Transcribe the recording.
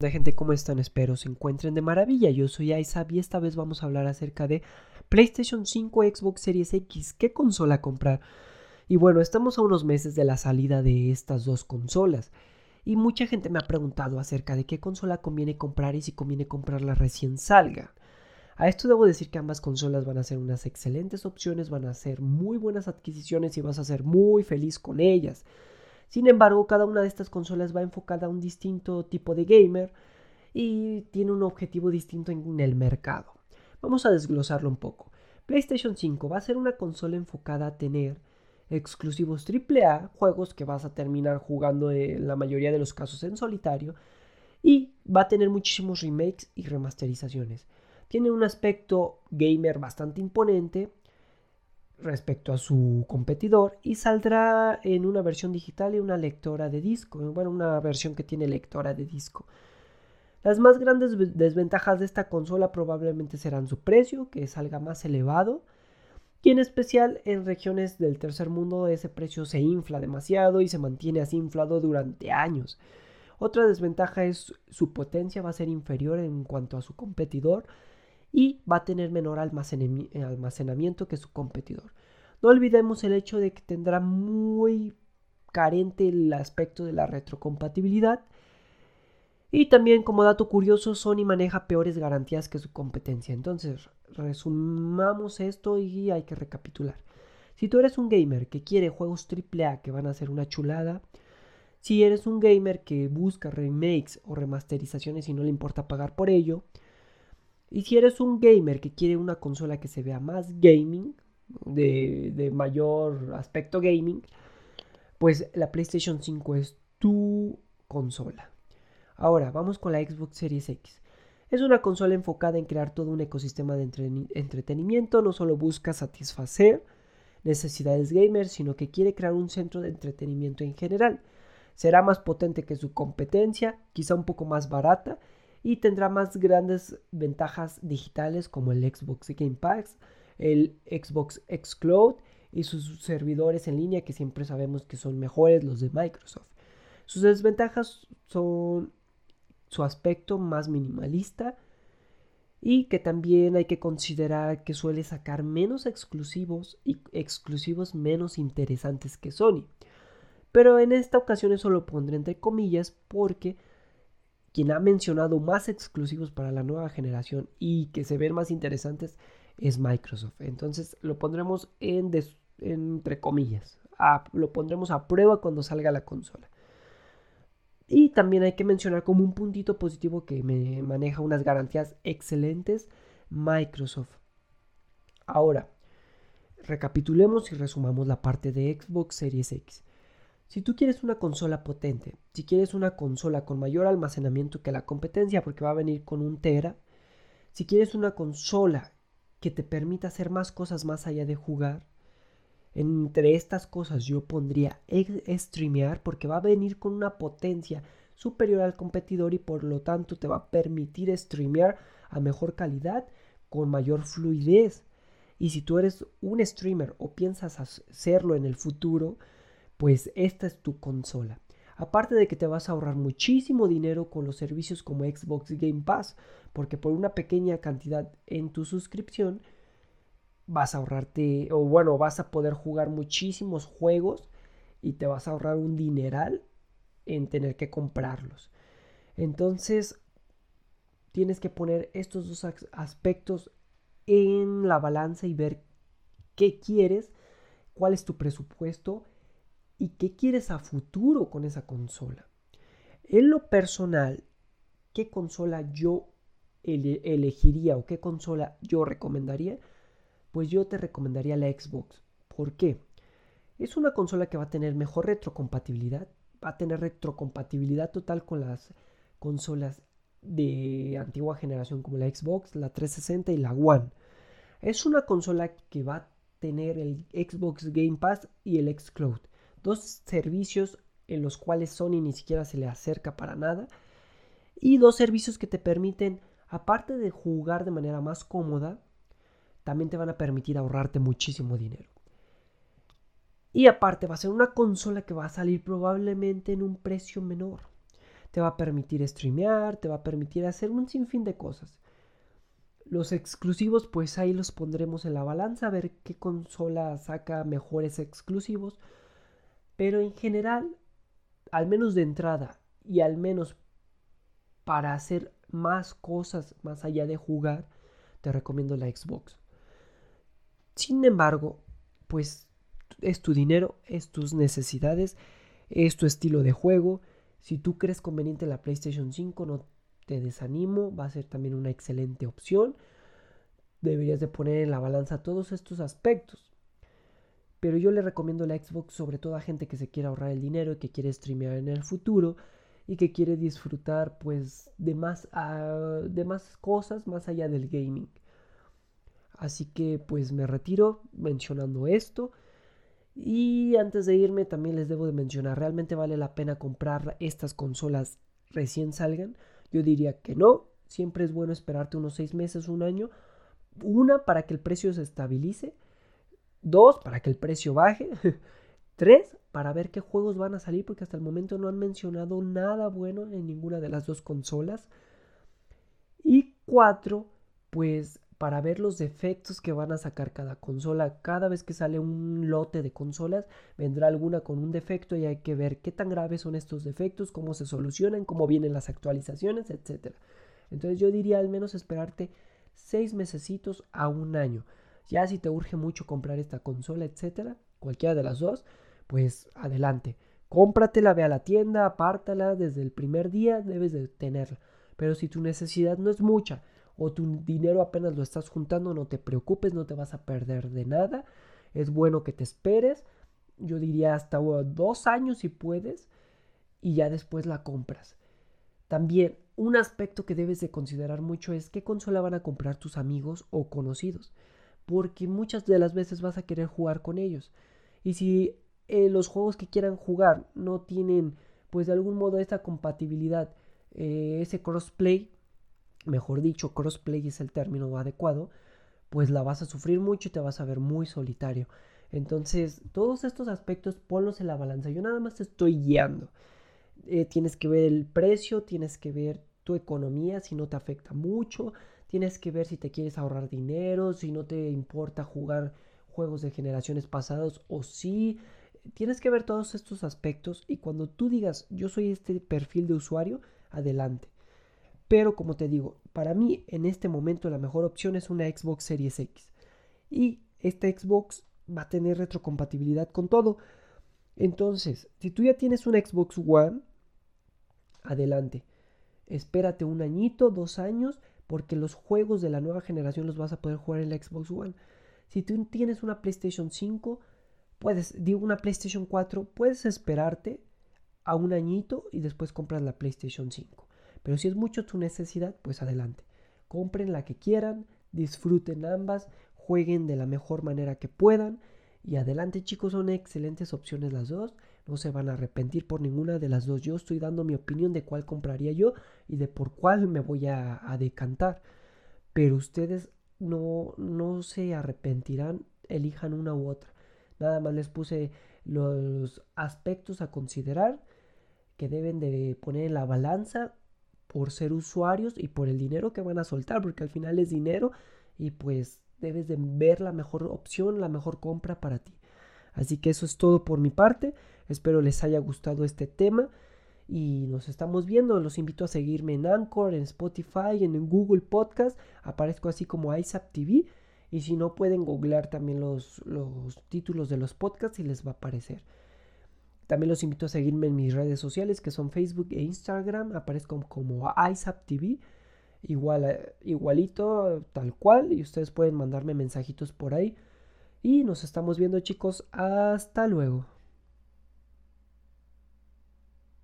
Hola gente, ¿cómo están? Espero se encuentren de maravilla. Yo soy Aizab y esta vez vamos a hablar acerca de PlayStation 5, Xbox Series X, qué consola comprar. Y bueno, estamos a unos meses de la salida de estas dos consolas. Y mucha gente me ha preguntado acerca de qué consola conviene comprar y si conviene comprarla recién salga. A esto debo decir que ambas consolas van a ser unas excelentes opciones, van a ser muy buenas adquisiciones y vas a ser muy feliz con ellas. Sin embargo, cada una de estas consolas va enfocada a un distinto tipo de gamer y tiene un objetivo distinto en el mercado. Vamos a desglosarlo un poco. PlayStation 5 va a ser una consola enfocada a tener exclusivos AAA, juegos que vas a terminar jugando en la mayoría de los casos en solitario, y va a tener muchísimos remakes y remasterizaciones. Tiene un aspecto gamer bastante imponente, respecto a su competidor y saldrá en una versión digital y una lectora de disco, bueno, una versión que tiene lectora de disco. Las más grandes desventajas de esta consola probablemente serán su precio, que salga más elevado, y en especial en regiones del tercer mundo ese precio se infla demasiado y se mantiene así inflado durante años. Otra desventaja es su potencia va a ser inferior en cuanto a su competidor, y va a tener menor almacenamiento que su competidor. No olvidemos el hecho de que tendrá muy carente el aspecto de la retrocompatibilidad. Y también como dato curioso, Sony maneja peores garantías que su competencia. Entonces, resumamos esto y hay que recapitular. Si tú eres un gamer que quiere juegos AAA que van a ser una chulada, si eres un gamer que busca remakes o remasterizaciones y no le importa pagar por ello, y si eres un gamer que quiere una consola que se vea más gaming, de, mayor aspecto gaming, pues la PlayStation 5 es tu consola. Ahora, vamos con la Xbox Series X. Es una consola enfocada en crear todo un ecosistema de entretenimiento, no solo busca satisfacer necesidades gamers, sino que quiere crear un centro de entretenimiento en general. Será más potente que su competencia, quizá un poco más barata y tendrá más grandes ventajas digitales como el Xbox Game Pass, el Xbox Xcloud y sus servidores en línea que siempre sabemos que son mejores los de Microsoft. Sus desventajas son su aspecto más minimalista y que también hay que considerar que suele sacar menos exclusivos y exclusivos menos interesantes que Sony. Pero en esta ocasión eso lo pondré entre comillas porque quien ha mencionado más exclusivos para la nueva generación y que se ven más interesantes es Microsoft. Entonces lo pondremos en entre comillas. lo pondremos a prueba cuando salga la consola. Y también hay que mencionar como un puntito positivo que me maneja unas garantías excelentes Microsoft. Ahora, recapitulemos y resumamos la parte de Xbox Series X. Si tú quieres una consola potente, si quieres una consola con mayor almacenamiento que la competencia porque va a venir con un Tera, si quieres una consola que te permita hacer más cosas más allá de jugar, entre estas cosas yo pondría streamear porque va a venir con una potencia superior al competidor y por lo tanto te va a permitir streamear a mejor calidad con mayor fluidez. Y si tú eres un streamer o piensas hacerlo en el futuro, pues esta es tu consola. Aparte de que te vas a ahorrar muchísimo dinero con los servicios como Xbox Game Pass, porque por una pequeña cantidad en tu suscripción vas a ahorrarte, o bueno, vas a poder jugar muchísimos juegos y te vas a ahorrar un dineral en tener que comprarlos. Entonces, tienes que poner estos dos aspectos en la balanza y ver qué quieres, cuál es tu presupuesto y qué quieres a futuro con esa consola. En lo personal, ¿qué consola yo elegiría o qué consola yo recomendaría? Pues yo te recomendaría la Xbox. ¿Por qué? Es una consola que va a tener mejor retrocompatibilidad, va a tener retrocompatibilidad total con las consolas de antigua generación como la Xbox, la 360 y la One. Es una consola que va a tener el Xbox Game Pass y el Xcloud dos servicios en los cuales Sony ni siquiera se le acerca para nada y dos servicios que te permiten, aparte de jugar de manera más cómoda, también te van a permitir ahorrarte muchísimo dinero. Y aparte va a ser una consola que va a salir probablemente en un precio menor. te va a permitir streamear, te va a permitir hacer un sinfín de cosas. Los exclusivos, pues ahí los pondremos en la balanza a ver qué consola saca mejores exclusivos. Pero en general, al menos de entrada y al menos para hacer más cosas más allá de jugar, te recomiendo la Xbox. Sin embargo, pues es tu dinero, es tus necesidades, es tu estilo de juego. Si tú crees conveniente la PlayStation 5, no te desanimo, va a ser también una excelente opción. Deberías de poner en la balanza todos estos aspectos. Pero yo le recomiendo la Xbox sobre todo a gente que se quiere ahorrar el dinero y que quiere streamear en el futuro y que quiere disfrutar pues de más, ah, de más cosas más allá del gaming. Así que pues me retiro mencionando esto. Y antes de irme también les debo de mencionar, ¿realmente vale la pena comprar estas consolas recién salgan? Yo diría que no, siempre es bueno esperarte unos seis meses, un año. Una, para que el precio se estabilice. Dos, para que el precio baje. Tres, para ver qué juegos van a salir, porque hasta el momento no han mencionado nada bueno en ninguna de las dos consolas. Y cuatro, pues para ver los defectos que van a sacar cada consola. Cada vez que sale un lote de consolas, vendrá alguna con un defecto y hay que ver qué tan graves son estos defectos, cómo se solucionan, cómo vienen las actualizaciones, etc. Entonces yo diría al menos esperarte seis mesecitos a un año. Ya si te urge mucho comprar esta consola, etc., cualquiera de las dos, pues adelante. Cómpratela, ve a la tienda, apártala desde el primer día, debes de tenerla. Pero si tu necesidad no es mucha, o tu dinero apenas lo estás juntando, no te preocupes, no te vas a perder de nada. Es bueno que te esperes. Yo diría hasta dos años si puedes y ya después la compras. También un aspecto que debes de considerar mucho es qué consola van a comprar tus amigos o conocidos. Porque muchas de las veces vas a querer jugar con ellos. Y si eh, los juegos que quieran jugar no tienen pues de algún modo esta compatibilidad, eh, ese crossplay, mejor dicho, crossplay es el término adecuado, pues la vas a sufrir mucho y te vas a ver muy solitario. Entonces, todos estos aspectos ponlos en la balanza. Yo nada más te estoy guiando. Eh, tienes que ver el precio, tienes que ver tu economía, si no te afecta mucho. Tienes que ver si te quieres ahorrar dinero, si no te importa jugar juegos de generaciones pasadas o si. Tienes que ver todos estos aspectos y cuando tú digas yo soy este perfil de usuario, adelante. Pero como te digo, para mí en este momento la mejor opción es una Xbox Series X. Y esta Xbox va a tener retrocompatibilidad con todo. Entonces, si tú ya tienes una Xbox One, adelante. Espérate un añito, dos años, porque los juegos de la nueva generación los vas a poder jugar en la Xbox One. Si tú tienes una PlayStation 5, puedes, digo una PlayStation 4, puedes esperarte a un añito y después compras la PlayStation 5. Pero si es mucho tu necesidad, pues adelante. Compren la que quieran, disfruten ambas, jueguen de la mejor manera que puedan. Y adelante chicos, son excelentes opciones las dos. No se van a arrepentir por ninguna de las dos. Yo estoy dando mi opinión de cuál compraría yo y de por cuál me voy a, decantar. Pero ustedes no, no se arrepentirán, elijan una u otra. Nada más les puse los aspectos a considerar que deben de poner en la balanza por ser usuarios y por el dinero que van a soltar, porque al final es dinero y pues debes de ver la mejor opción, la mejor compra para ti. Así que eso es todo por mi parte. Espero les haya gustado este tema y nos estamos viendo. Los invito a seguirme en Anchor, en Spotify, en Google Podcast. Aparezco así como ISAP TV. Y si no, pueden googlear también los, los títulos de los podcasts y les va a aparecer. También los invito a seguirme en mis redes sociales que son Facebook e Instagram. Aparezco como ISAP TV. Igual, eh, igualito, tal cual. Y ustedes pueden mandarme mensajitos por ahí. Y nos estamos viendo chicos. Hasta luego.